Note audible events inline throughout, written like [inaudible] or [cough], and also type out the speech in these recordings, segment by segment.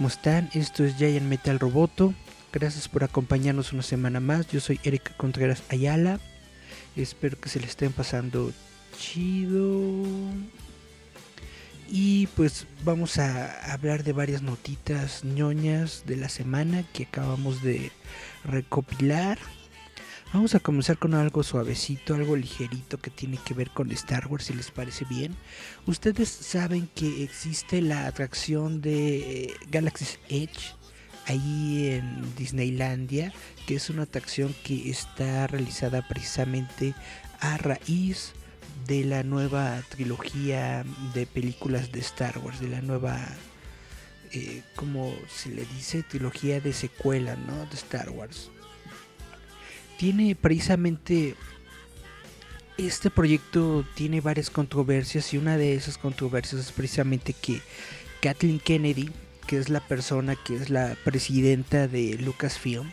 ¿Cómo están? Esto es Giant Metal Roboto. Gracias por acompañarnos una semana más. Yo soy Erika Contreras Ayala. Espero que se le estén pasando chido. Y pues vamos a hablar de varias notitas ñoñas de la semana que acabamos de recopilar. Vamos a comenzar con algo suavecito, algo ligerito que tiene que ver con Star Wars, si les parece bien. Ustedes saben que existe la atracción de eh, Galaxy's Edge ahí en Disneylandia, que es una atracción que está realizada precisamente a raíz de la nueva trilogía de películas de Star Wars, de la nueva, eh, como se le dice, trilogía de secuela, ¿no? De Star Wars. Tiene precisamente este proyecto tiene varias controversias y una de esas controversias es precisamente que Kathleen Kennedy, que es la persona que es la presidenta de Lucasfilm,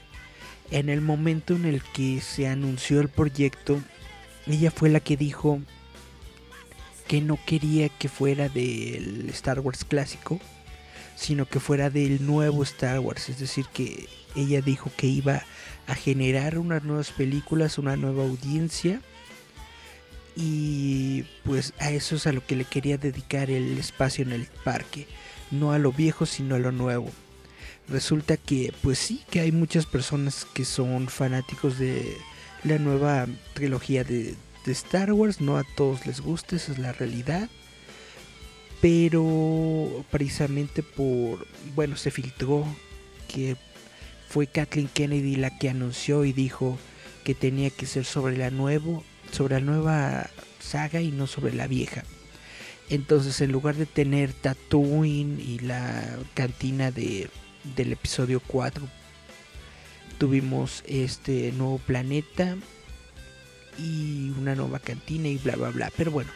en el momento en el que se anunció el proyecto, ella fue la que dijo que no quería que fuera del Star Wars clásico, sino que fuera del nuevo Star Wars, es decir, que ella dijo que iba a generar unas nuevas películas, una nueva audiencia y pues a eso es a lo que le quería dedicar el espacio en el parque, no a lo viejo sino a lo nuevo. Resulta que pues sí que hay muchas personas que son fanáticos de la nueva trilogía de, de Star Wars, no a todos les gusta, esa es la realidad. Pero precisamente por, bueno, se filtró que fue Kathleen Kennedy la que anunció y dijo que tenía que ser sobre la nuevo, sobre la nueva saga y no sobre la vieja. Entonces, en lugar de tener Tatooine y la cantina de, del episodio 4, tuvimos este nuevo planeta y una nueva cantina y bla bla bla. Pero bueno,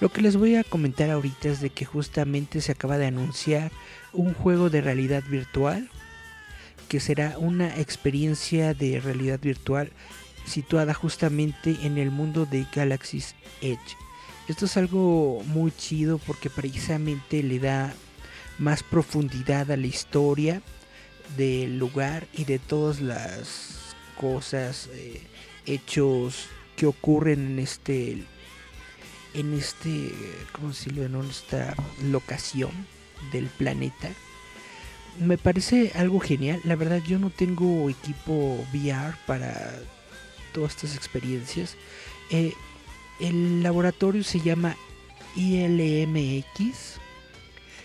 lo que les voy a comentar ahorita es de que justamente se acaba de anunciar un juego de realidad virtual que será una experiencia de realidad virtual situada justamente en el mundo de Galaxy's Edge. Esto es algo muy chido porque precisamente le da más profundidad a la historia del lugar y de todas las cosas, eh, hechos que ocurren en este, en este, ¿cómo? En esta locación del planeta me parece algo genial. La verdad yo no tengo equipo VR para todas estas experiencias. Eh, el laboratorio se llama ILMX.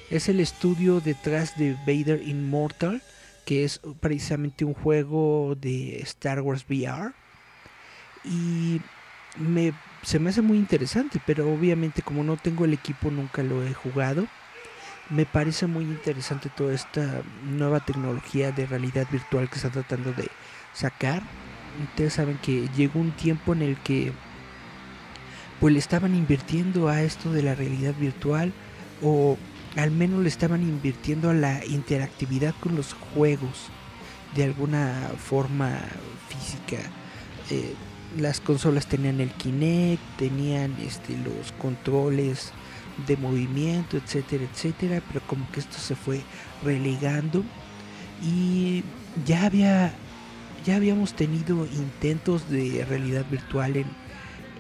Es el estudio detrás de Vader Immortal, que es precisamente un juego de Star Wars VR. Y me, se me hace muy interesante, pero obviamente como no tengo el equipo nunca lo he jugado me parece muy interesante toda esta nueva tecnología de realidad virtual que está tratando de sacar. Ustedes saben que llegó un tiempo en el que pues le estaban invirtiendo a esto de la realidad virtual o al menos le estaban invirtiendo a la interactividad con los juegos de alguna forma física. Eh, las consolas tenían el Kinect, tenían este, los controles de movimiento, etcétera, etcétera, pero como que esto se fue relegando. Y ya había ya habíamos tenido intentos de realidad virtual en,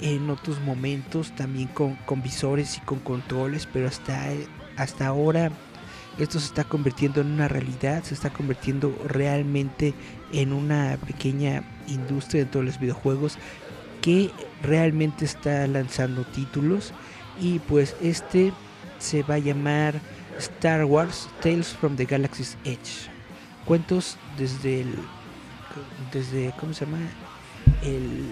en otros momentos, también con, con visores y con controles, pero hasta, hasta ahora esto se está convirtiendo en una realidad, se está convirtiendo realmente en una pequeña industria dentro de los videojuegos que realmente está lanzando títulos y pues este se va a llamar Star Wars Tales from the Galaxy's Edge. Cuentos desde el. Desde. ¿Cómo se llama? El.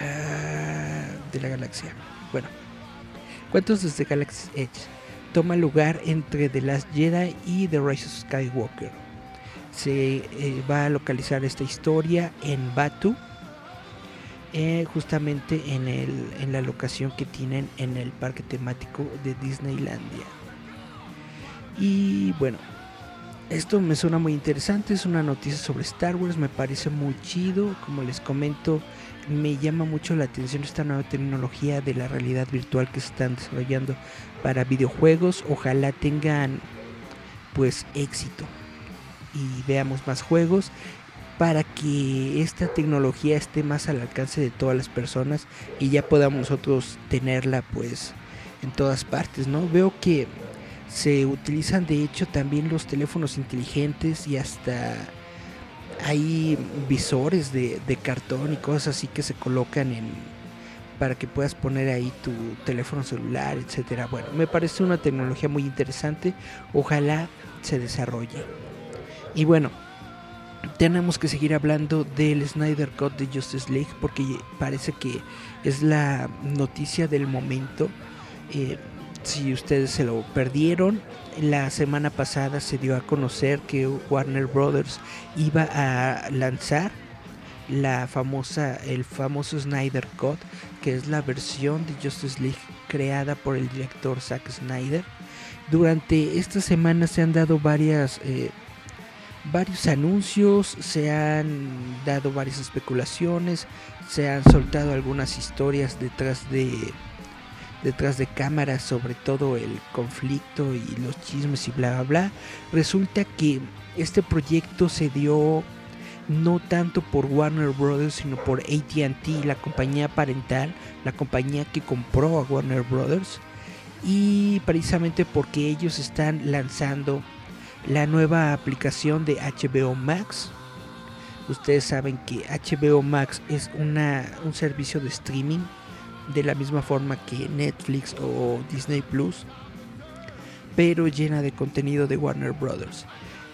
ah, de la galaxia. Bueno. Cuentos desde Galaxy's Edge. Toma lugar entre The Last Jedi y The Rise of Skywalker. Se eh, va a localizar esta historia en Batu. Eh, justamente en, el, en la locación que tienen en el parque temático de Disneylandia. Y bueno, esto me suena muy interesante, es una noticia sobre Star Wars, me parece muy chido, como les comento, me llama mucho la atención esta nueva tecnología de la realidad virtual que se están desarrollando para videojuegos, ojalá tengan pues éxito y veamos más juegos para que esta tecnología esté más al alcance de todas las personas y ya podamos nosotros tenerla pues en todas partes, ¿no? Veo que se utilizan de hecho también los teléfonos inteligentes y hasta hay visores de, de cartón y cosas así que se colocan en para que puedas poner ahí tu teléfono celular, etcétera. Bueno, me parece una tecnología muy interesante. Ojalá se desarrolle. Y bueno, tenemos que seguir hablando del Snyder Cut de Justice League porque parece que es la noticia del momento. Eh, si ustedes se lo perdieron, la semana pasada se dio a conocer que Warner Brothers iba a lanzar la famosa, el famoso Snyder Cut, que es la versión de Justice League creada por el director Zack Snyder. Durante esta semana se han dado varias, eh, varios anuncios, se han dado varias especulaciones, se han soltado algunas historias detrás de detrás de cámaras sobre todo el conflicto y los chismes y bla bla bla. Resulta que este proyecto se dio no tanto por Warner Brothers, sino por ATT, la compañía parental, la compañía que compró a Warner Brothers. Y precisamente porque ellos están lanzando la nueva aplicación de HBO Max. Ustedes saben que HBO Max es una, un servicio de streaming de la misma forma que Netflix o Disney Plus, pero llena de contenido de Warner Brothers.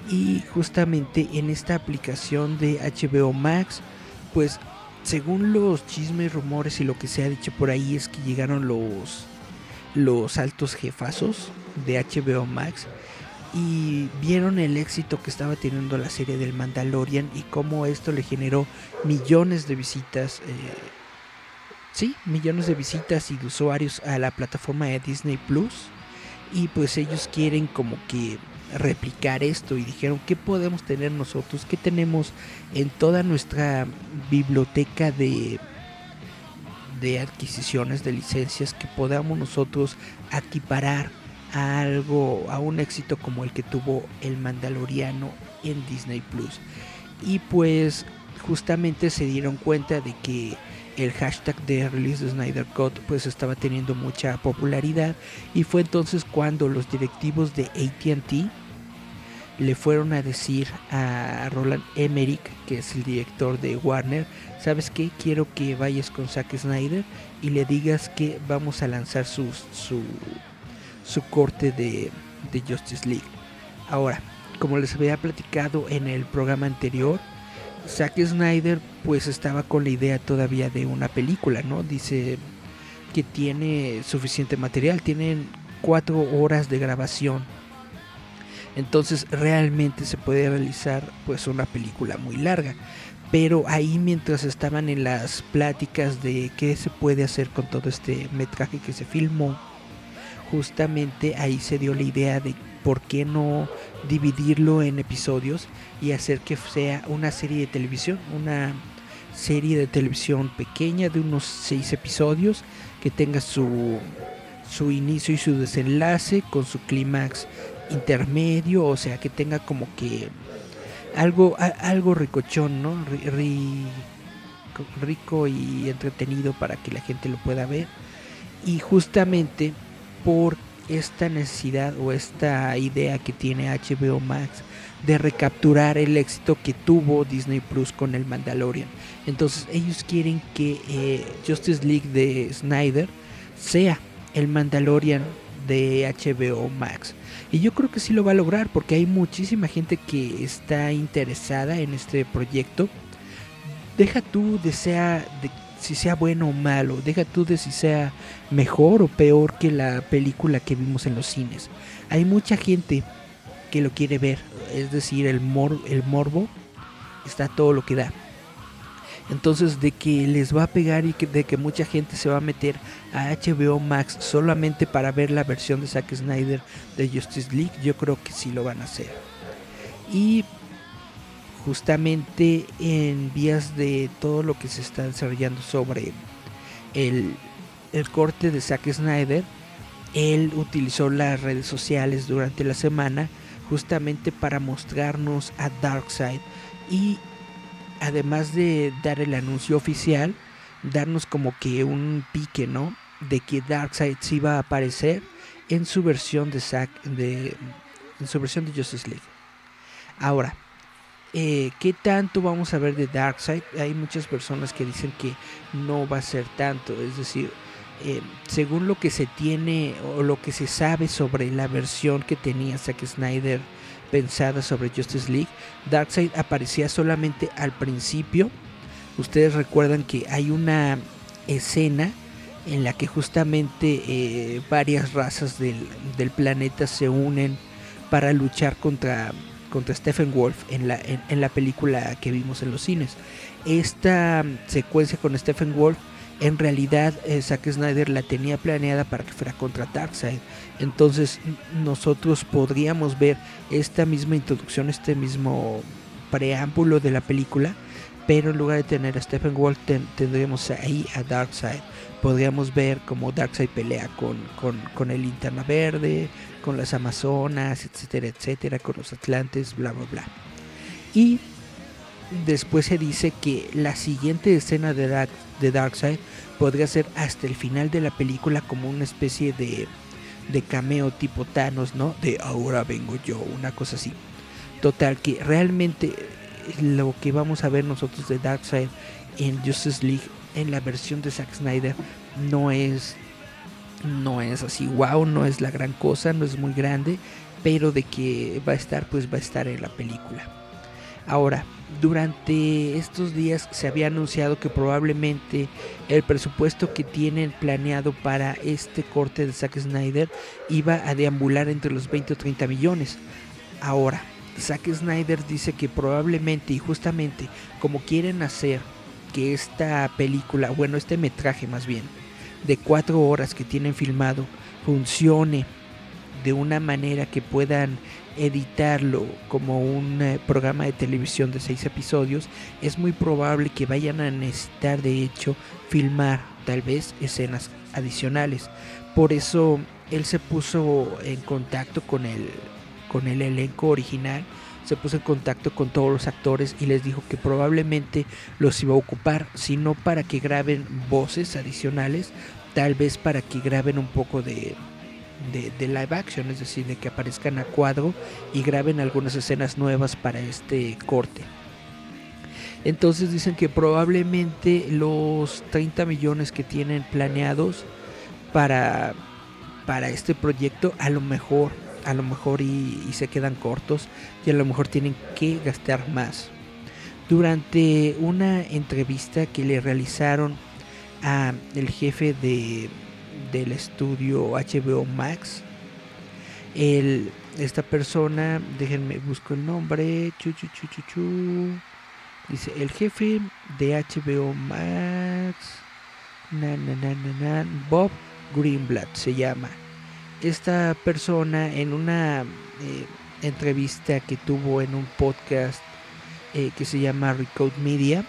Y justamente en esta aplicación de HBO Max, pues según los chismes, rumores y lo que se ha dicho por ahí es que llegaron los los altos jefazos de HBO Max y vieron el éxito que estaba teniendo la serie del Mandalorian y cómo esto le generó millones de visitas, eh, sí, millones de visitas y de usuarios a la plataforma de Disney Plus. Y pues ellos quieren como que replicar esto y dijeron qué podemos tener nosotros, qué tenemos en toda nuestra biblioteca de de adquisiciones de licencias que podamos nosotros equiparar a algo a un éxito como el que tuvo el Mandaloriano en Disney Plus y pues justamente se dieron cuenta de que el hashtag de release de Snyder Cut pues estaba teniendo mucha popularidad y fue entonces cuando los directivos de AT&T le fueron a decir a Roland Emmerich, que es el director de Warner, ¿sabes qué? Quiero que vayas con Zack Snyder y le digas que vamos a lanzar su, su, su corte de, de Justice League. Ahora, como les había platicado en el programa anterior, Zack Snyder pues estaba con la idea todavía de una película, ¿no? Dice que tiene suficiente material, tienen cuatro horas de grabación entonces realmente se puede realizar pues una película muy larga. Pero ahí mientras estaban en las pláticas de qué se puede hacer con todo este metraje que se filmó, justamente ahí se dio la idea de por qué no dividirlo en episodios y hacer que sea una serie de televisión, una serie de televisión pequeña de unos seis episodios que tenga su, su inicio y su desenlace con su clímax intermedio, o sea, que tenga como que algo, algo ricochón, ¿no? rico y entretenido para que la gente lo pueda ver. Y justamente por esta necesidad o esta idea que tiene HBO Max de recapturar el éxito que tuvo Disney Plus con el Mandalorian. Entonces ellos quieren que eh, Justice League de Snyder sea el Mandalorian de HBO Max. Y yo creo que sí lo va a lograr porque hay muchísima gente que está interesada en este proyecto. Deja tú de sea de si sea bueno o malo, deja tú de si sea mejor o peor que la película que vimos en los cines. Hay mucha gente que lo quiere ver, es decir, el, mor el morbo está todo lo que da. Entonces de que les va a pegar y de que mucha gente se va a meter a HBO Max solamente para ver la versión de Zack Snyder de Justice League, yo creo que sí lo van a hacer. Y justamente en vías de todo lo que se está desarrollando sobre el, el corte de Zack Snyder, él utilizó las redes sociales durante la semana justamente para mostrarnos a Darkseid y además de dar el anuncio oficial, darnos como que un pique, ¿no? De que Darkseid sí iba a aparecer en su versión de Zack, de, en su versión de Justice League. Ahora, eh, ¿qué tanto vamos a ver de Darkseid? Hay muchas personas que dicen que no va a ser tanto, es decir, eh, según lo que se tiene o lo que se sabe sobre la versión que tenía Zack Snyder pensada sobre Justice League, Darkseid aparecía solamente al principio. Ustedes recuerdan que hay una escena en la que justamente eh, varias razas del, del, planeta se unen para luchar contra, contra Stephen Wolf en la, en, la película que vimos en los cines. Esta secuencia con Stephen Wolf en realidad eh, Zack Snyder la tenía planeada para que fuera contra Darkseid. Entonces nosotros podríamos ver esta misma introducción, este mismo preámbulo de la película, pero en lugar de tener a Stephen Wolf tendríamos ahí a Darkseid. Podríamos ver cómo Darkseid pelea con, con, con el Linterna Verde, con las Amazonas, etcétera, etcétera, con los Atlantes, bla, bla, bla. Y después se dice que la siguiente escena de, Dark, de Darkseid podría ser hasta el final de la película como una especie de, de cameo tipo Thanos, ¿no? De ahora vengo yo, una cosa así. Total, que realmente lo que vamos a ver nosotros de Darkseid en Justice League en la versión de Zack Snyder no es no es así wow, no es la gran cosa, no es muy grande, pero de que va a estar pues va a estar en la película. Ahora, durante estos días se había anunciado que probablemente el presupuesto que tienen planeado para este corte de Zack Snyder iba a deambular entre los 20 o 30 millones. Ahora, Zack Snyder dice que probablemente y justamente como quieren hacer que esta película, bueno, este metraje más bien, de 4 horas que tienen filmado, funcione de una manera que puedan editarlo como un eh, programa de televisión de seis episodios, es muy probable que vayan a necesitar de hecho filmar tal vez escenas adicionales. Por eso él se puso en contacto con el, con el elenco original, se puso en contacto con todos los actores y les dijo que probablemente los iba a ocupar, sino para que graben voces adicionales, tal vez para que graben un poco de, de, live action, es decir, de que aparezcan a cuadro y graben algunas escenas nuevas para este corte. Entonces dicen que probablemente los 30 millones que tienen planeados para, para este proyecto a lo mejor, a lo mejor y, se quedan cortos y a lo mejor tienen que gastar más. Durante una entrevista que le realizaron a el jefe de del estudio HBO Max. El, esta persona, déjenme busco el nombre. Chu, chu, chu, Dice el jefe de HBO Max. Na, na, na, Bob Greenblatt se llama. Esta persona en una eh, entrevista que tuvo en un podcast eh, que se llama Recode Media.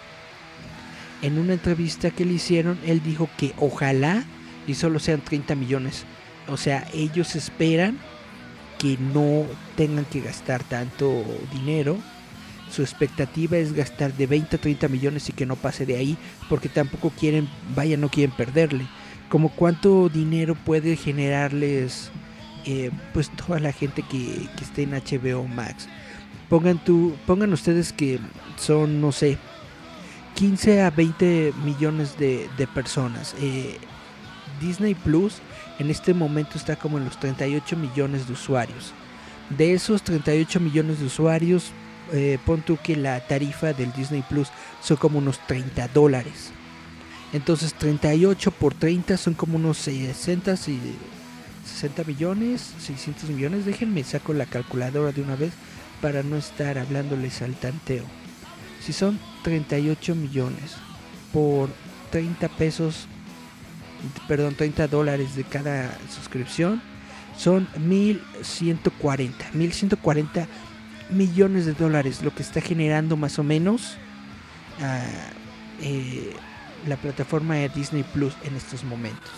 En una entrevista que le hicieron, él dijo que ojalá y solo sean 30 millones. O sea, ellos esperan que no tengan que gastar tanto dinero. Su expectativa es gastar de 20 a 30 millones y que no pase de ahí, porque tampoco quieren, vaya, no quieren perderle. Como cuánto dinero puede generarles, eh, pues toda la gente que, que esté en HBO Max. Pongan, tu, pongan ustedes que son, no sé, 15 a 20 millones de, de personas. Eh, Disney Plus en este momento está como en los 38 millones de usuarios. De esos 38 millones de usuarios, eh, pon tú que la tarifa del Disney Plus son como unos 30 dólares. Entonces 38 por 30 son como unos 60, 60 millones, 600 millones. Déjenme saco la calculadora de una vez para no estar hablándoles al tanteo. Si son 38 millones por 30 pesos, perdón, 30 dólares de cada suscripción, son 1140, 1140 millones de dólares, lo que está generando más o menos ah, eh, la plataforma de Disney Plus en estos momentos.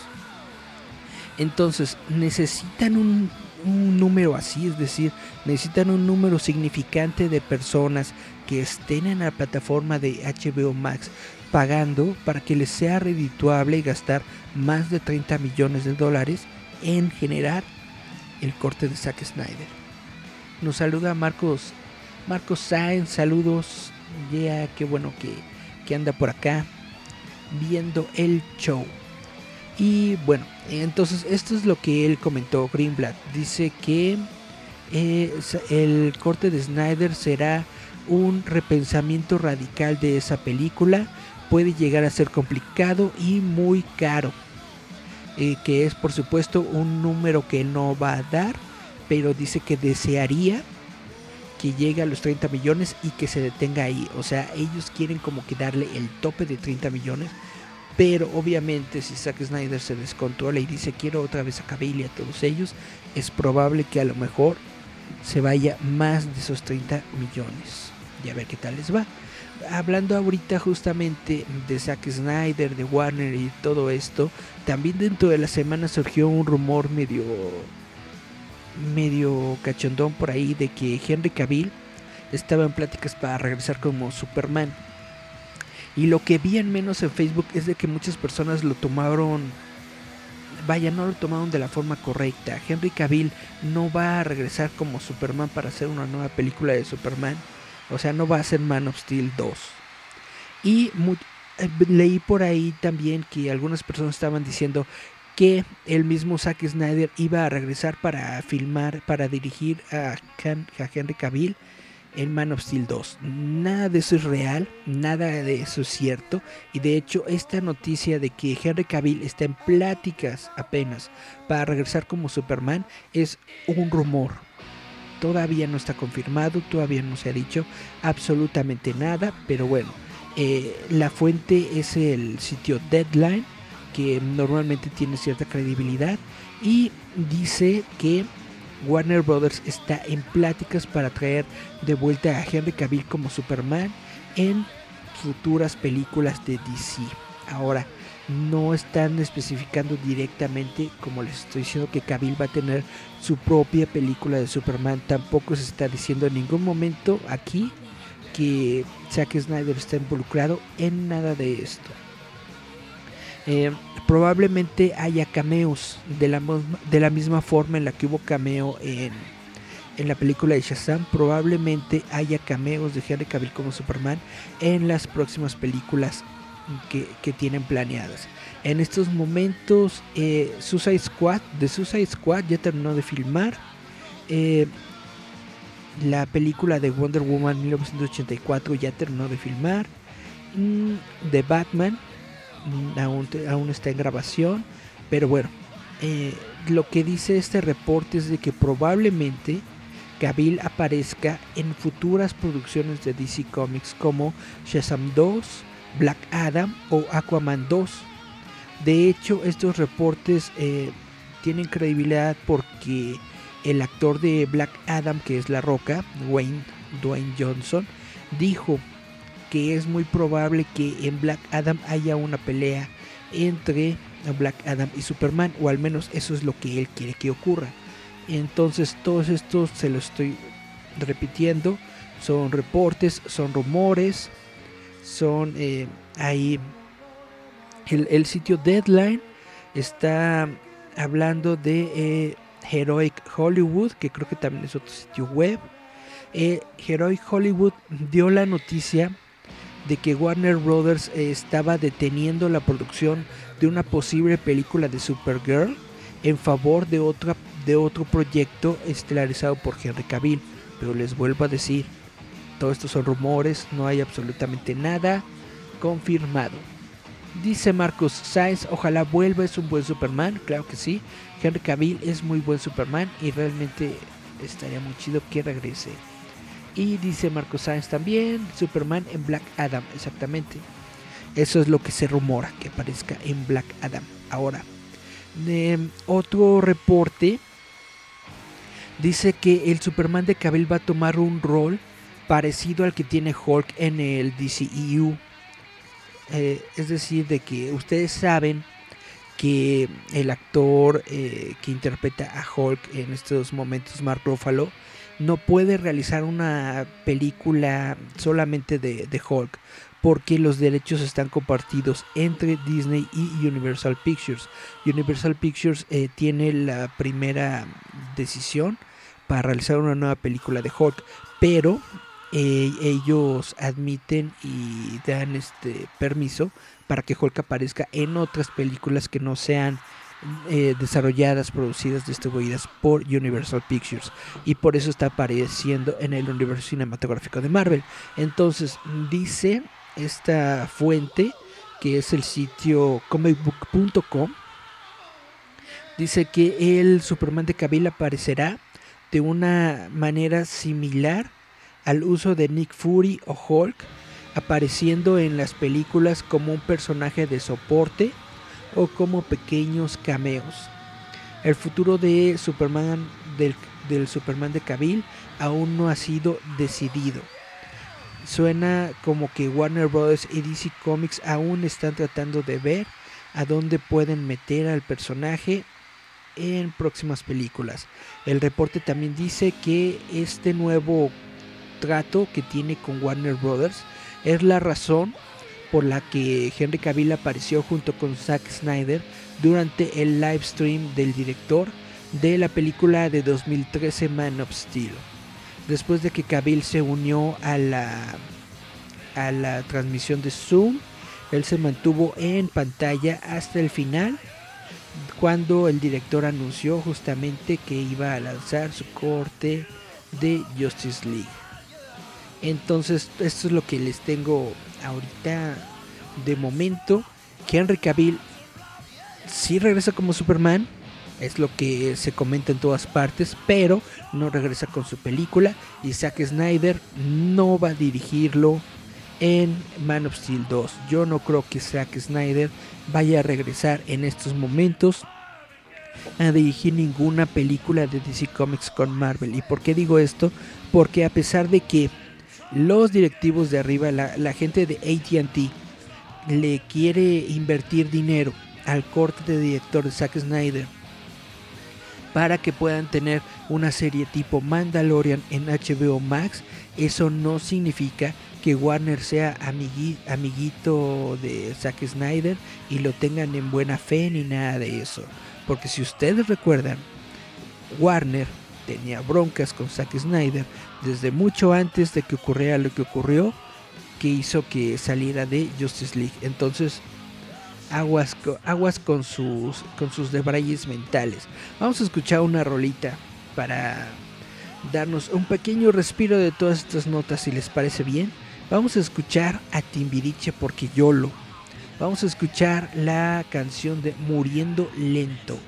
Entonces, necesitan un, número así, es decir, necesitan un número significante de personas que estén en la plataforma de HBO Max pagando para que les sea redituable gastar más de 30 millones de dólares en generar el corte de Zack Snyder. Nos saluda Marcos Marcos Sáenz, saludos. Ya, qué bueno que, que anda por acá viendo el show. Y bueno, entonces esto es lo que él comentó, Greenblatt. Dice que eh, el corte de Snyder será un repensamiento radical de esa película. Puede llegar a ser complicado y muy caro. Eh, que es por supuesto un número que no va a dar, pero dice que desearía que llegue a los 30 millones y que se detenga ahí. O sea, ellos quieren como que darle el tope de 30 millones pero obviamente si Zack Snyder se descontrola y dice quiero otra vez a Cavill y a todos ellos, es probable que a lo mejor se vaya más de esos 30 millones. Y a ver qué tal les va. Hablando ahorita justamente de Zack Snyder, de Warner y todo esto, también dentro de la semana surgió un rumor medio medio cachondón por ahí de que Henry Cavill estaba en pláticas para regresar como Superman. Y lo que vi en menos en Facebook es de que muchas personas lo tomaron, vaya, no lo tomaron de la forma correcta. Henry Cavill no va a regresar como Superman para hacer una nueva película de Superman. O sea, no va a ser Man of Steel 2. Y eh, leí por ahí también que algunas personas estaban diciendo que el mismo Zack Snyder iba a regresar para filmar, para dirigir a, Henry Cavill en Man of Steel 2. Nada de eso es real, nada de eso es cierto. Y de hecho, esta noticia de que Henry Cavill está en pláticas apenas para regresar como Superman es un rumor. Todavía no está confirmado, todavía no se ha dicho absolutamente nada, pero bueno, eh, la fuente es el sitio Deadline, que normalmente tiene cierta credibilidad, y dice que Warner Brothers está en pláticas para traer de vuelta a Henry Cavill como Superman en futuras películas de DC. Ahora, no están especificando directamente, como les estoy diciendo, que Cavill va a tener su propia película de Superman. Tampoco se está diciendo en ningún momento aquí que Zack Snyder está involucrado en nada de esto. Eh, probablemente haya cameos de la, de la misma forma en la que hubo cameo en, en la película de Shazam. Probablemente haya cameos de Henry Cavill como Superman en las próximas películas que, tienen planeadas. En estos momentos, eh, Suicide Squad, de Suicide Squad ya terminó de filmar. Eh, la película de Wonder Woman 1984 ya terminó de filmar. Mm, de Batman Mm, aún, está en grabación, pero bueno, eh, lo que dice este reporte es de que probablemente Cavill aparezca en futuras producciones de DC Comics como Shazam 2, Black Adam o Aquaman 2. De hecho, estos reportes eh, tienen credibilidad porque el actor de Black Adam, que es La Roca, Wayne Dwayne Johnson, dijo que es muy probable que en Black Adam haya una pelea entre Black Adam y Superman, o al menos eso es lo que él quiere que ocurra. Entonces, todos estos se lo estoy repitiendo, son reportes, son rumores, son eh, ahí el, sitio Deadline está hablando de eh, Heroic Hollywood, que creo que también es otro sitio web. Eh, Heroic Hollywood dio la noticia de que Warner Brothers eh, estaba deteniendo la producción de una posible película de Supergirl en favor de, otra, de otro proyecto estelarizado por Henry Cavill. Pero les vuelvo a decir, todo esto son rumores, no hay absolutamente nada confirmado. Dice Marcos Sainz, ojalá vuelva, es un buen Superman, claro que sí. Henry Cavill es muy buen Superman y realmente estaría muy chido que regrese. Y dice Marcos Sainz también, Superman en Black Adam, exactamente. Eso es lo que se rumora, que aparezca en Black Adam. Ahora, em, otro reporte dice que el Superman de Cavill va a tomar un rol parecido al que tiene Hulk en el DCEU. Eh, es decir, de que ustedes saben que el actor eh, que interpreta a Hulk en estos momentos, Mark Ruffalo, no puede realizar una película solamente de, Hulk porque los derechos están compartidos entre Disney y Universal Pictures. Universal Pictures eh, tiene la primera decisión para realizar una nueva película de Hulk, pero eh, ellos admiten y dan este permiso para que Hulk aparezca en otras películas que no sean eh, desarrolladas, producidas, distribuidas por Universal Pictures y por eso está apareciendo en el universo cinematográfico de Marvel. Entonces dice esta fuente que es el sitio comicbook.com dice que el Superman de Cavill aparecerá de una manera similar al uso de Nick Fury o Hulk, apareciendo en las películas como un personaje de soporte o como pequeños cameos. El futuro de Superman del, Superman de Cavill aún no ha sido decidido. Suena como que Warner Bros. y DC Comics aún están tratando de ver a dónde pueden meter al personaje en próximas películas. El reporte también dice que este nuevo trato que tiene con Warner Brothers es la razón por la que Henry Cavill apareció junto con Zack Snyder durante el live stream del director de la película de 2013 Man of Steel. Después de que Cavill se unió a la a la transmisión de Zoom, él se mantuvo en pantalla hasta el final cuando el director anunció justamente que iba a lanzar su corte de Justice League. Entonces, esto es lo que les tengo ahorita de momento. Que Henry Cavill sí regresa como Superman, es lo que se comenta en todas partes, pero no regresa con su película. Y Zack Snyder no va a dirigirlo en Man of Steel 2. Yo no creo que Zack Snyder vaya a regresar en estos momentos a dirigir ninguna película de DC Comics con Marvel. ¿Y por qué digo esto? Porque a pesar de que los directivos de arriba, la, gente de ATT, le quiere invertir dinero al corte de director de Zack Snyder para que puedan tener una serie tipo Mandalorian en HBO Max, eso no significa que Warner sea amiguito de Zack Snyder y lo tengan en buena fe ni nada de eso. Porque si ustedes recuerdan, Warner tenía broncas con Zack Snyder desde mucho antes de que ocurriera lo que ocurrió, que hizo que saliera de Justice League. Entonces, aguas, con sus con debrayes mentales. Vamos a escuchar una rolita para darnos un pequeño respiro de todas estas notas, si les parece bien. Vamos a escuchar a Timbiriche porque yo lo. Vamos a escuchar la canción de Muriendo Lento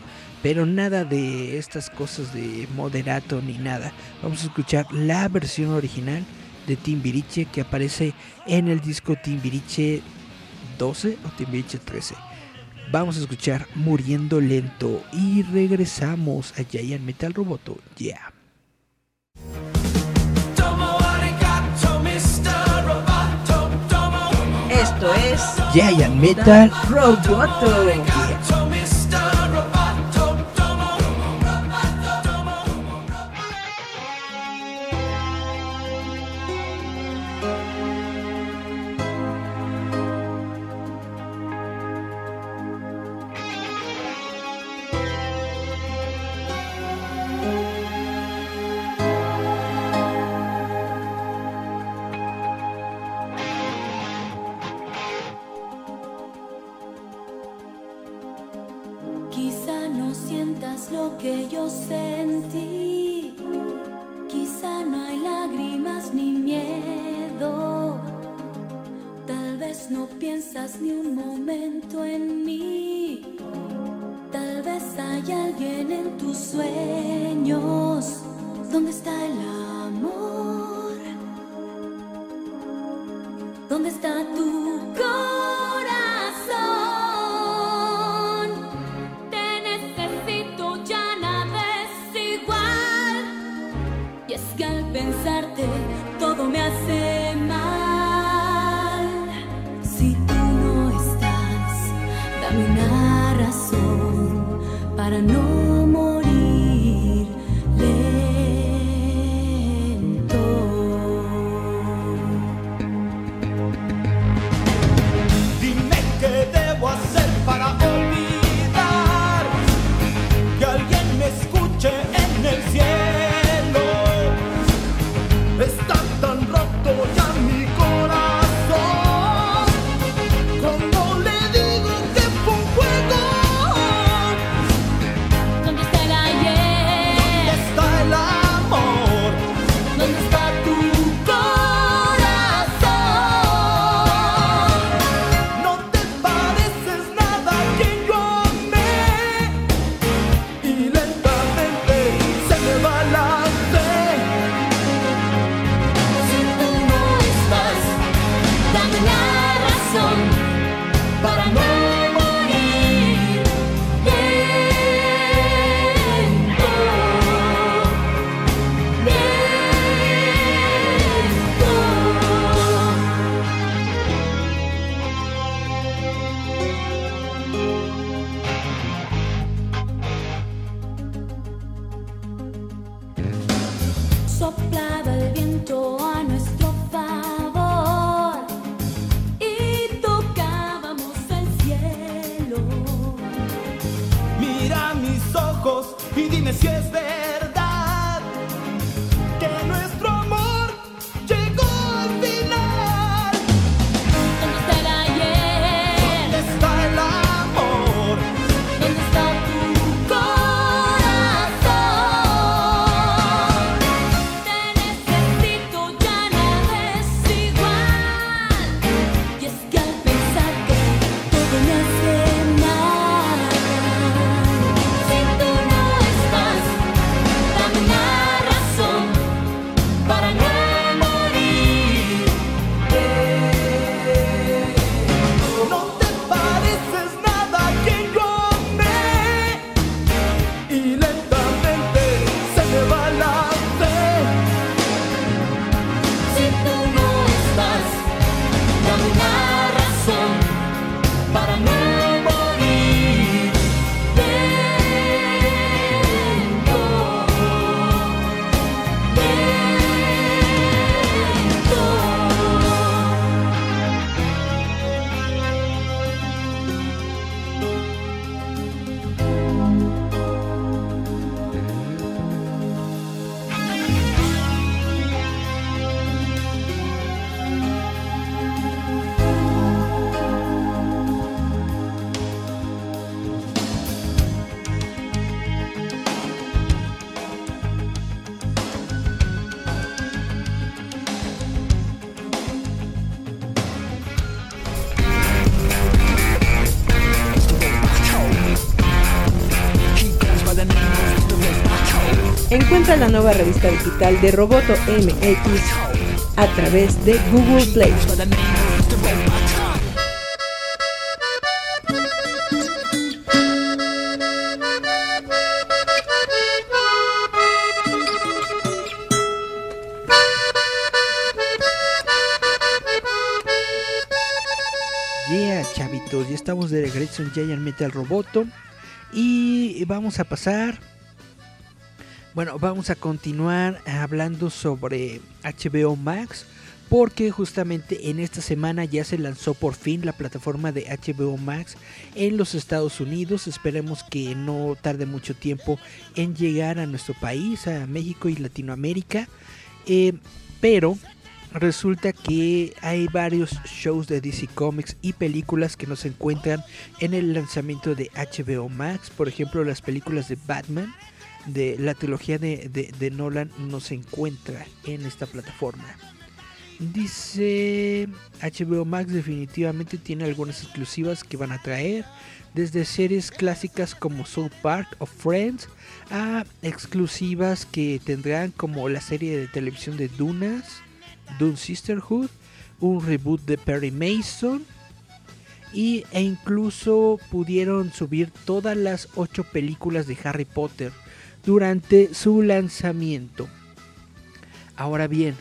pero nada de estas cosas de moderato ni nada. Vamos a escuchar la versión original de Timbiriche que aparece en el disco Timbiriche 12 o Timbiriche 13. Vamos a escuchar Muriendo Lento y regresamos a Giant Metal Roboto. Yeah. Esto es Giant Metal Roboto. dime si es de encuentra la nueva revista digital de Roboto MX a través de Google Play. Yeah, chavitos, ya estamos de regreso en Giant Metal Roboto y vamos a pasar bueno, vamos a continuar hablando sobre HBO Max porque justamente en esta semana ya se lanzó por fin la plataforma de HBO Max en los Estados Unidos. Esperemos que no tarde mucho tiempo en llegar a nuestro país, a México y Latinoamérica. Eh, pero resulta que hay varios shows de DC Comics y películas que nos encuentran en el lanzamiento de HBO Max. Por ejemplo, las películas de Batman de la trilogía de, de, Nolan no se encuentra en esta plataforma. Dice HBO Max definitivamente tiene algunas exclusivas que van a traer, desde series clásicas como South Park o Friends a exclusivas que tendrán como la serie de televisión de Dunas, Dune Sisterhood, un reboot de Perry Mason y, e incluso pudieron subir todas las 8 películas de Harry Potter durante su lanzamiento. Ahora bien,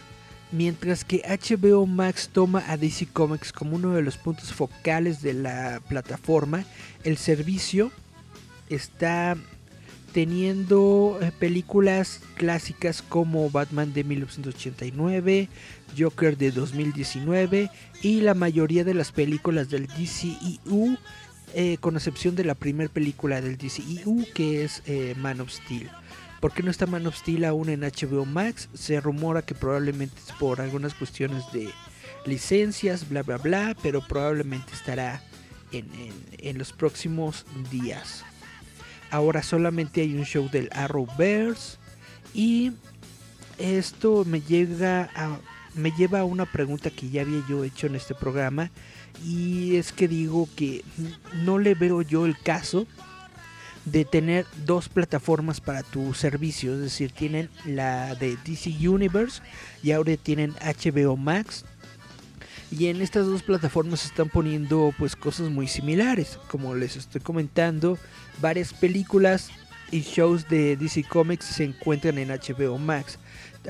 mientras que HBO Max toma a DC Comics como uno de los puntos focales de la plataforma, el servicio está teniendo eh, películas clásicas como Batman de 1989, Joker de 2019 y la mayoría de las películas del DCEU, eh, con excepción de la primera película del DCEU que es eh, Man of Steel. ¿Por qué no está Man of Steel aún en HBO Max? Se rumora que probablemente es por algunas cuestiones de licencias, bla bla bla, pero probablemente estará en, en- los próximos días. Ahora solamente hay un show del Arrowverse y esto me llega a me lleva a una pregunta que ya había yo hecho en este programa y es que digo que no le veo yo el caso de tener dos plataformas para tu servicio, es decir, tienen la de DC Universe y ahora tienen HBO Max. Y en estas dos plataformas se están poniendo pues cosas muy similares, como les estoy comentando, varias películas y shows de DC Comics se encuentran en HBO Max.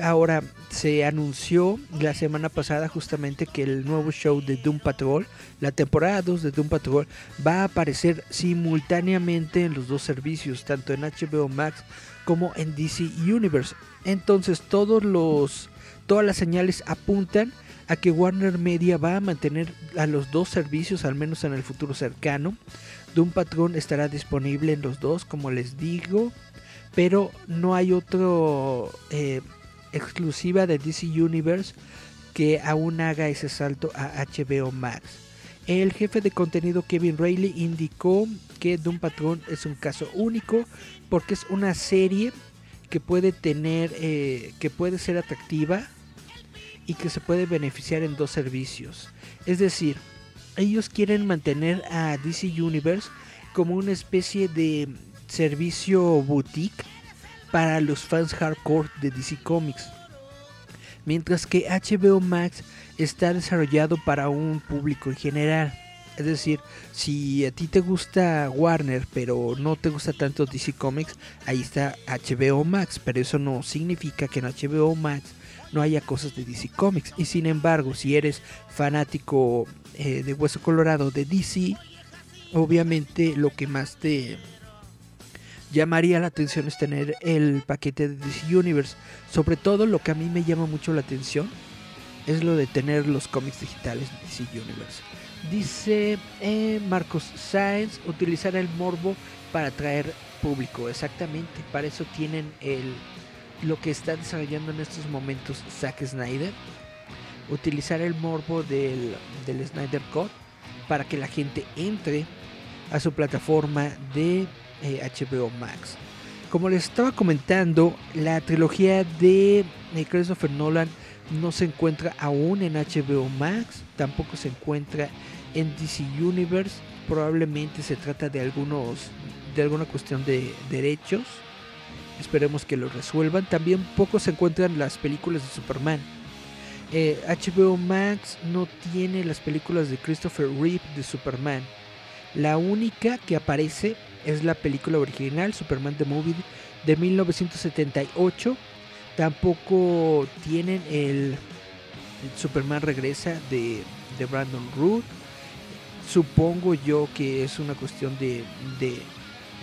Ahora se anunció la semana pasada justamente que el nuevo show de Doom Patrol, la temporada 2 de Doom Patrol, va a aparecer simultáneamente en los dos servicios, tanto en HBO Max como en DC Universe. Entonces todos los todas las señales apuntan a que Warner Media va a mantener a los dos servicios al menos en el futuro cercano. Doom Patrol estará disponible en los dos, como les digo, pero no hay otro eh, exclusiva de DC Universe que aún haga ese salto a HBO Max. El jefe de contenido Kevin Reilly indicó que Doom Patrol es un caso único porque es una serie que puede tener, eh, que puede ser atractiva y que se puede beneficiar en dos servicios. Es decir, ellos quieren mantener a DC Universe como una especie de servicio boutique para los fans hardcore de DC Comics. Mientras que HBO Max está desarrollado para un público en general. Es decir, si a ti te gusta Warner pero no te gusta tanto DC Comics, ahí está HBO Max. Pero eso no significa que en HBO Max no haya cosas de DC Comics. Y sin embargo, si eres fanático eh, de Hueso Colorado de DC, obviamente lo que más te llamaría la atención es tener el paquete de DC Universe. Sobre todo lo que a mí me llama mucho la atención es lo de tener los cómics digitales de DC Universe. Dice eh, Marcos Sáenz, utilizar el morbo para atraer público. Exactamente, para eso tienen el, lo que está desarrollando en estos momentos Zack Snyder. Utilizar el morbo del, del Snyder Cut para que la gente entre a su plataforma de eh, HBO Max. Como les estaba comentando, la trilogía de eh, Christopher Nolan no se encuentra aún en HBO Max, tampoco se encuentra en DC Universe. Probablemente se trata de algunos de alguna cuestión de derechos. Esperemos que lo resuelvan. También poco se encuentran las películas de Superman. Eh, HBO Max no tiene las películas de Christopher Reeve de Superman. La única que aparece es la película original, Superman the Movie de 1978. Tampoco tienen el, Superman Regresa de, Brandon Root. Supongo yo que es una cuestión de,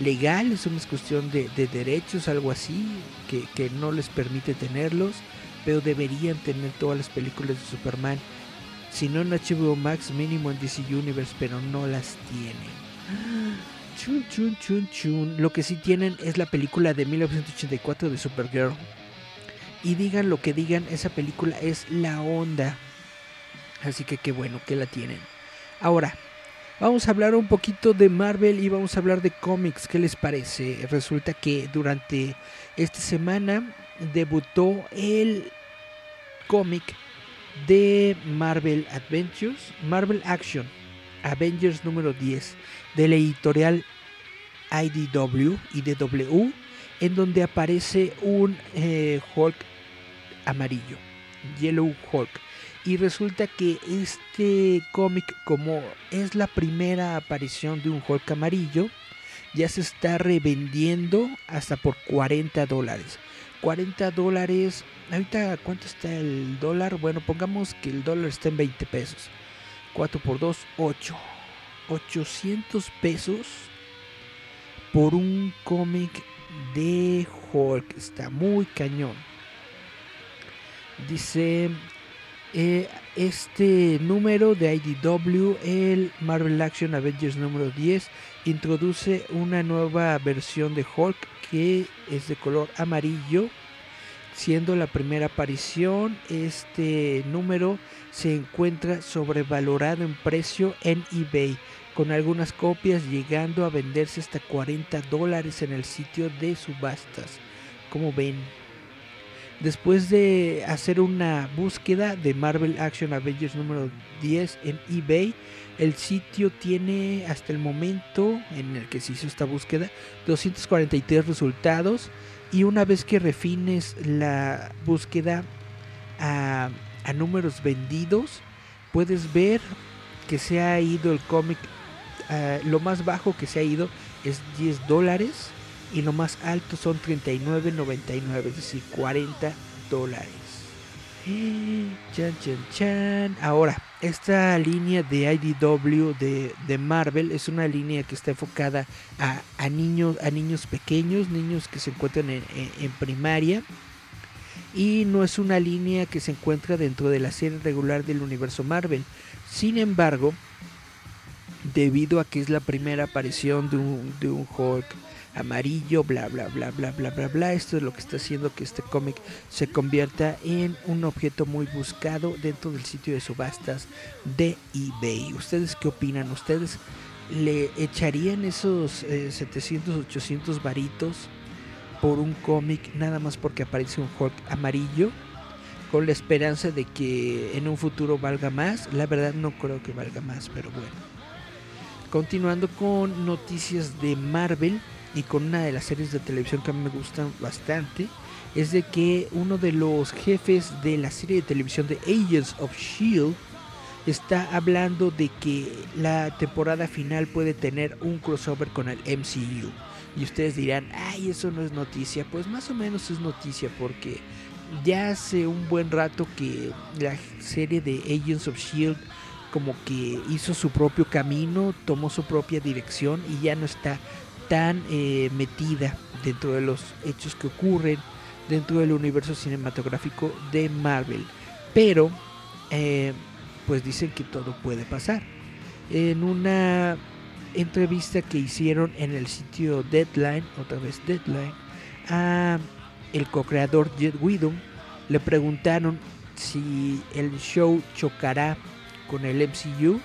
legal, es una cuestión de, de derechos, algo así, que, que no les permite tenerlos, pero deberían tener todas las películas de Superman, si no en HBO Max, mínimo en DC Universe, pero no las tienen. Chun, chun, chun, chun. Lo que sí tienen es la película de 1984 de Supergirl. Y digan lo que digan, esa película es la onda. Así que qué bueno que la tienen. Ahora, vamos a hablar un poquito de Marvel y vamos a hablar de cómics. ¿Qué les parece? Resulta que durante esta semana debutó el cómic de Marvel Adventures, Marvel Action. Avengers número 10 de la editorial IDW, IDW en donde aparece un eh, Hulk amarillo, Yellow Hulk. Y resulta que este cómic, como es la primera aparición de un Hulk amarillo, ya se está revendiendo hasta por 40 dólares. 40 dólares, ahorita cuánto está el dólar, bueno, pongamos que el dólar está en 20 pesos. 4 por 2, 8. 800 pesos por un cómic de Hulk. Está muy cañón. Dice eh, este número de IDW, el Marvel Action Avengers número 10, introduce una nueva versión de Hulk que es de color amarillo. Siendo la primera aparición, este número se encuentra sobrevalorado en precio en eBay, con algunas copias llegando a venderse hasta 40 dólares en el sitio de subastas. Como ven, después de hacer una búsqueda de Marvel Action Avengers número 10 en eBay, el sitio tiene hasta el momento en el que se hizo esta búsqueda 243 resultados y una vez que refines la búsqueda a, a números vendidos, puedes ver que se ha ido el cómic, ah, lo más bajo que se ha ido es 10 dólares y lo más alto son 39.99, es decir, 40 dólares. [gasps] Chan, chan, chan. Ahora, esta línea de IDW de, de Marvel es una línea que está enfocada a, a niños, a niños pequeños, niños que se encuentran en, en- en primaria. Y no es una línea que se encuentra dentro de la serie regular del universo Marvel. Sin embargo, debido a que es la primera aparición de un, de un Hulk amarillo, bla bla bla bla bla bla bla. Esto es lo que está haciendo que este cómic se convierta en un objeto muy buscado dentro del sitio de subastas de eBay. ¿Ustedes qué opinan? ¿Ustedes le echarían esos eh, 700, 800 varitos por un cómic nada más porque aparece un Hulk amarillo? Con la esperanza de que en un futuro valga más. La verdad no creo que valga más, pero bueno. Continuando con noticias de Marvel y con una de las series de televisión que a mí me gustan bastante, es de que uno de los jefes de la serie de televisión de Agents of Shield está hablando de que la temporada final puede tener un crossover con el MCU. Y ustedes dirán, ay, eso no es noticia. Pues más o menos es noticia porque ya hace un buen rato que la serie de Agents of Shield como que hizo su propio camino, tomó su propia dirección y ya no está tan eh, metida dentro de los hechos que ocurren dentro del universo cinematográfico de Marvel. Pero, eh, pues dicen que todo puede pasar. En una entrevista que hicieron en el sitio Deadline, otra vez Deadline, a el co-creador Jet Whedon le preguntaron si el show chocará con el MCU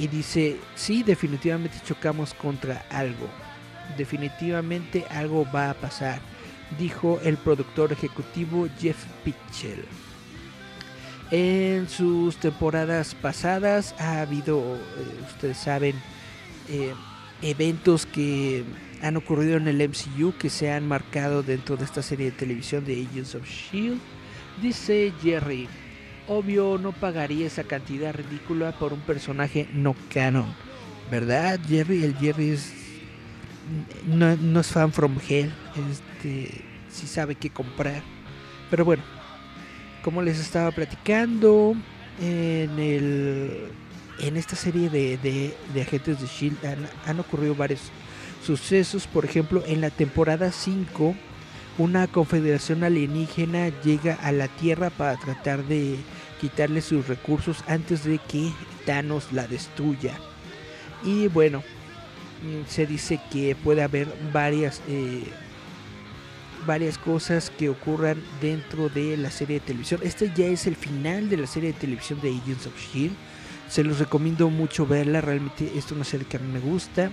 y dice, sí, definitivamente chocamos contra algo. Definitivamente algo va a pasar, dijo el productor ejecutivo Jeff Pitchell. En sus temporadas pasadas ha habido, eh, ustedes saben, eh, eventos que han ocurrido en el MCU que se han marcado dentro de esta serie de televisión de Agents of Shield. Dice Jerry, obvio no pagaría esa cantidad ridícula por un personaje no canon. ¿Verdad, Jerry? El Jerry es no, no es fan from hell, este sí sabe qué comprar. Pero bueno, como les estaba platicando en el en esta serie de, de- de agentes de Shield han, han ocurrido varios sucesos. Por ejemplo, en la temporada 5, una confederación alienígena llega a la Tierra para tratar de quitarle sus recursos antes de que Thanos la destruya. Y bueno, mm, se dice que puede haber varias eh, varias cosas que ocurran dentro de la serie de televisión. Este ya es el final de la serie de televisión de Agents of Shield. Se los recomiendo mucho verla. Realmente es una serie que a mí me gusta.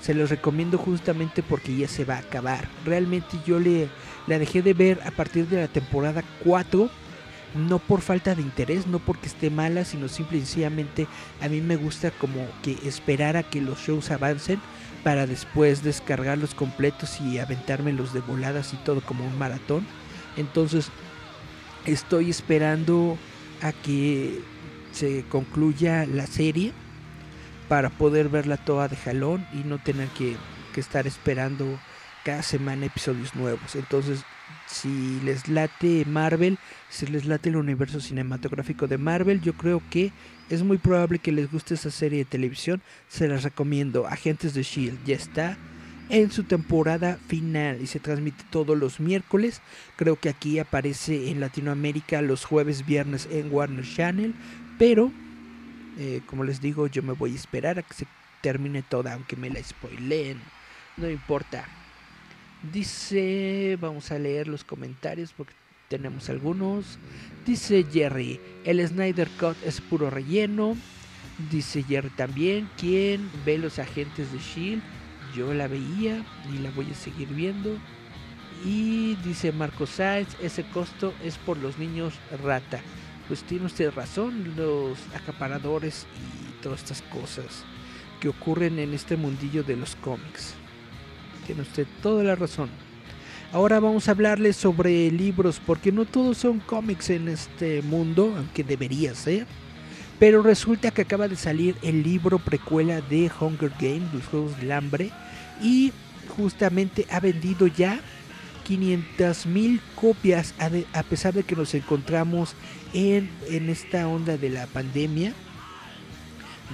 Se los recomiendo justamente porque ya se va a acabar. Realmente yo le la dejé de ver a partir de la temporada 4 no por falta de interés, no porque esté mala, sino simple y sencillamente a mí me gusta como que esperar a que los shows avancen para después descargarlos completos y aventármelos de voladas y todo como un maratón. Entonces estoy esperando a que se concluya la serie para poder verla toda de jalón y no tener que, que estar esperando cada semana episodios nuevos. Entonces, si les late Marvel, si les late el universo cinematográfico de Marvel, yo creo que es muy probable que les guste esa serie de televisión. Se las recomiendo. Agentes de Shield ya está en su temporada final y se transmite todos los miércoles. Creo que aquí aparece en Latinoamérica los jueves, viernes en Warner Channel, pero eh, como les digo, yo me voy a esperar a que se termine toda, aunque me la spoileen. No importa. Dice, vamos a leer los comentarios porque tenemos algunos. Dice Jerry, el Snyder Cut es puro relleno. Dice Jerry también, ¿quién ve los agentes de Shield? Yo la veía y la voy a seguir viendo. Y dice Marco Sáenz, ese costo es por los niños rata. Pues tiene usted razón, los acaparadores y todas estas cosas que ocurren en este mundillo de los cómics. Tiene usted toda la razón. Ahora vamos a hablarles sobre libros, porque no todos son cómics en este mundo, aunque debería ser. Pero resulta que acaba de salir el libro precuela de Hunger Games, los Juegos del Hambre, y justamente ha vendido ya 500 mil copias, a, de- a pesar de que nos encontramos en, en esta onda de la pandemia.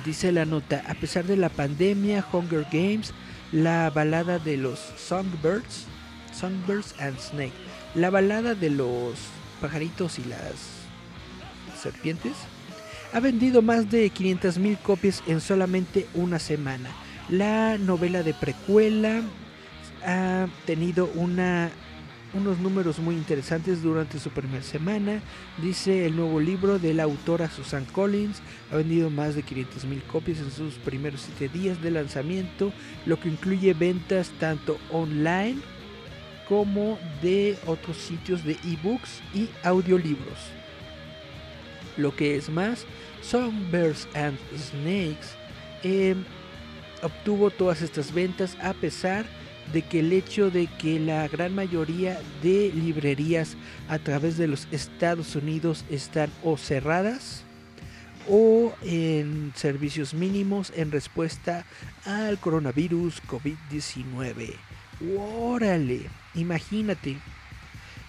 Dice la nota, a pesar de la pandemia, Hunger Games, la balada de los Songbirds, Songbirds and Snake, la balada de los pajaritos y las serpientes, ha vendido más de 500 mil copias en solamente una semana. La novela de precuela ha tenido una, unos números muy interesantes durante su primera semana. Dice el nuevo libro de la autora Susan Collins ha vendido más de 500 mil copias en sus primeros 7 días de lanzamiento, lo que incluye ventas tanto online como de otros sitios de ebooks y audiolibros. Lo que es más, Songbirds and Snakes eh, obtuvo todas estas ventas a pesar de que el hecho de que la gran mayoría de librerías a través de los Estados Unidos están o cerradas o en servicios mínimos en respuesta al coronavirus COVID-19. Órale, imagínate,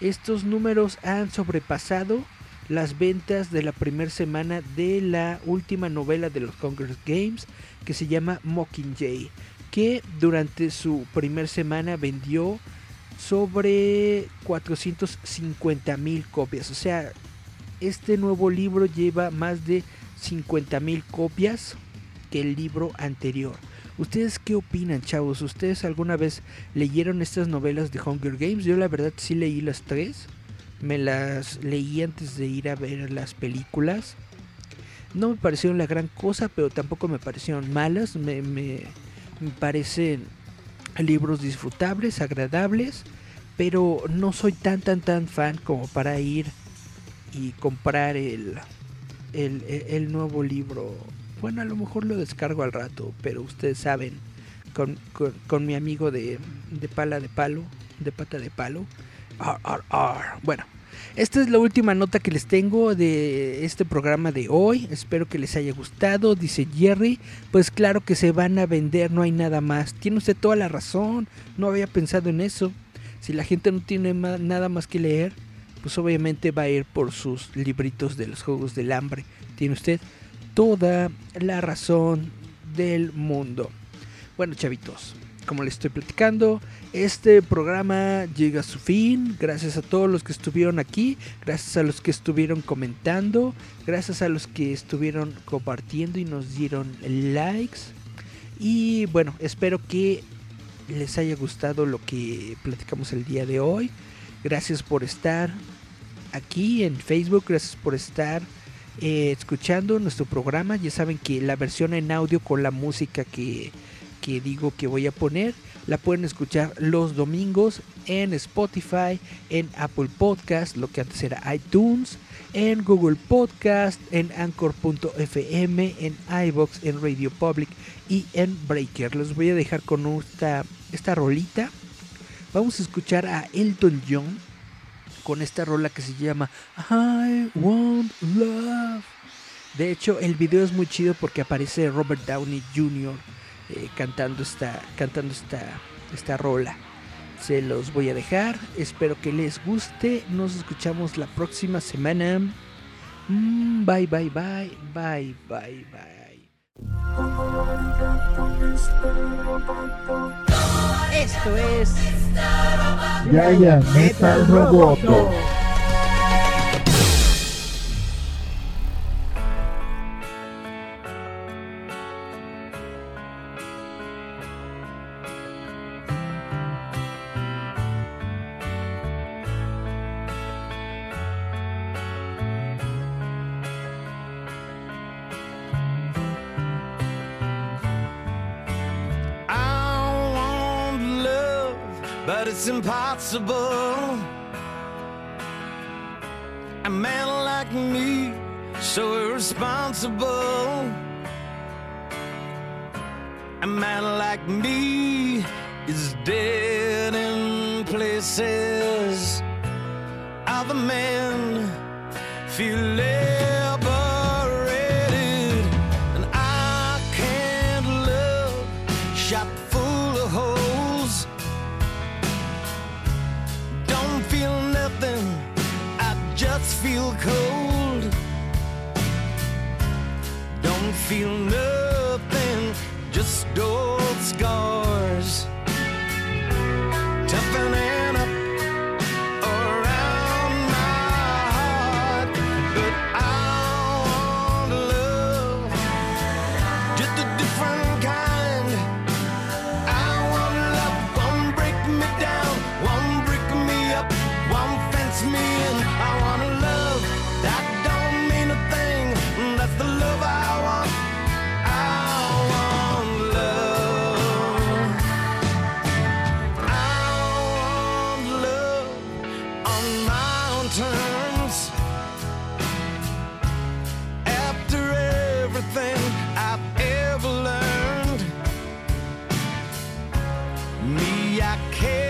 estos números han sobrepasado las ventas de la primera semana de la última novela de los Hunger Games que se llama Mockingjay, que durante su primera semana vendió sobre 450 mil copias. O sea, este nuevo libro lleva más de 50 mil copias que el libro anterior. ¿Ustedes qué opinan, chavos? ¿Ustedes alguna vez leyeron estas novelas de Hunger Games? Yo la verdad sí leí las tres. Me las leí antes de ir a ver las películas. No me parecieron la gran cosa, pero tampoco me parecieron malas. Me, me parecen libros disfrutables, agradables, pero no soy tan tan tan fan como para ir y comprar el, el, el- nuevo libro. Bueno, a lo mejor lo descargo al rato, pero ustedes saben, con, con, con mi amigo de, de pala de palo, de pata de palo. Ar, ar, ar. Bueno, esta es la última nota que les tengo de este programa de hoy. Espero que les haya gustado. Dice Jerry, pues claro que se van a vender, no hay nada más. Tiene usted toda la razón, no había pensado en eso. Si la gente no tiene nada más que leer, pues obviamente va a ir por sus libritos de los Juegos del Hambre. Tiene usted toda la razón del mundo. Bueno, chavitos, como les estoy platicando, este programa llega a su fin. Gracias a todos los que estuvieron aquí, gracias a los que estuvieron comentando, gracias a los que estuvieron compartiendo y nos dieron likes. Y bueno, espero que les haya gustado lo que platicamos el día de hoy. Gracias por estar aquí en Facebook, gracias por estar eh, escuchando nuestro programa. Ya saben que la versión en audio con la música que, que digo que voy a poner la pueden escuchar los domingos en Spotify, en Apple Podcast, lo que antes era iTunes, en Google Podcast, en Anchor.fm, en iBox, en Radio Public y en Breaker. Los voy a dejar con esta, esta rolita. Vamos a escuchar a Elton John con esta rola que se llama I Want Love. De hecho, el video es muy chido porque aparece Robert Downey Jr. eh, cantando esta, cantando esta, esta rola. Se los voy a dejar. Espero que les guste. Nos escuchamos la próxima semana. Mm, bye, bye, bye, bye, bye, bye. Esto es Yaya Metal Roboto. But it's impossible. A man like me, so irresponsible. A man like me is dead in places. Other men feel liberated, I carry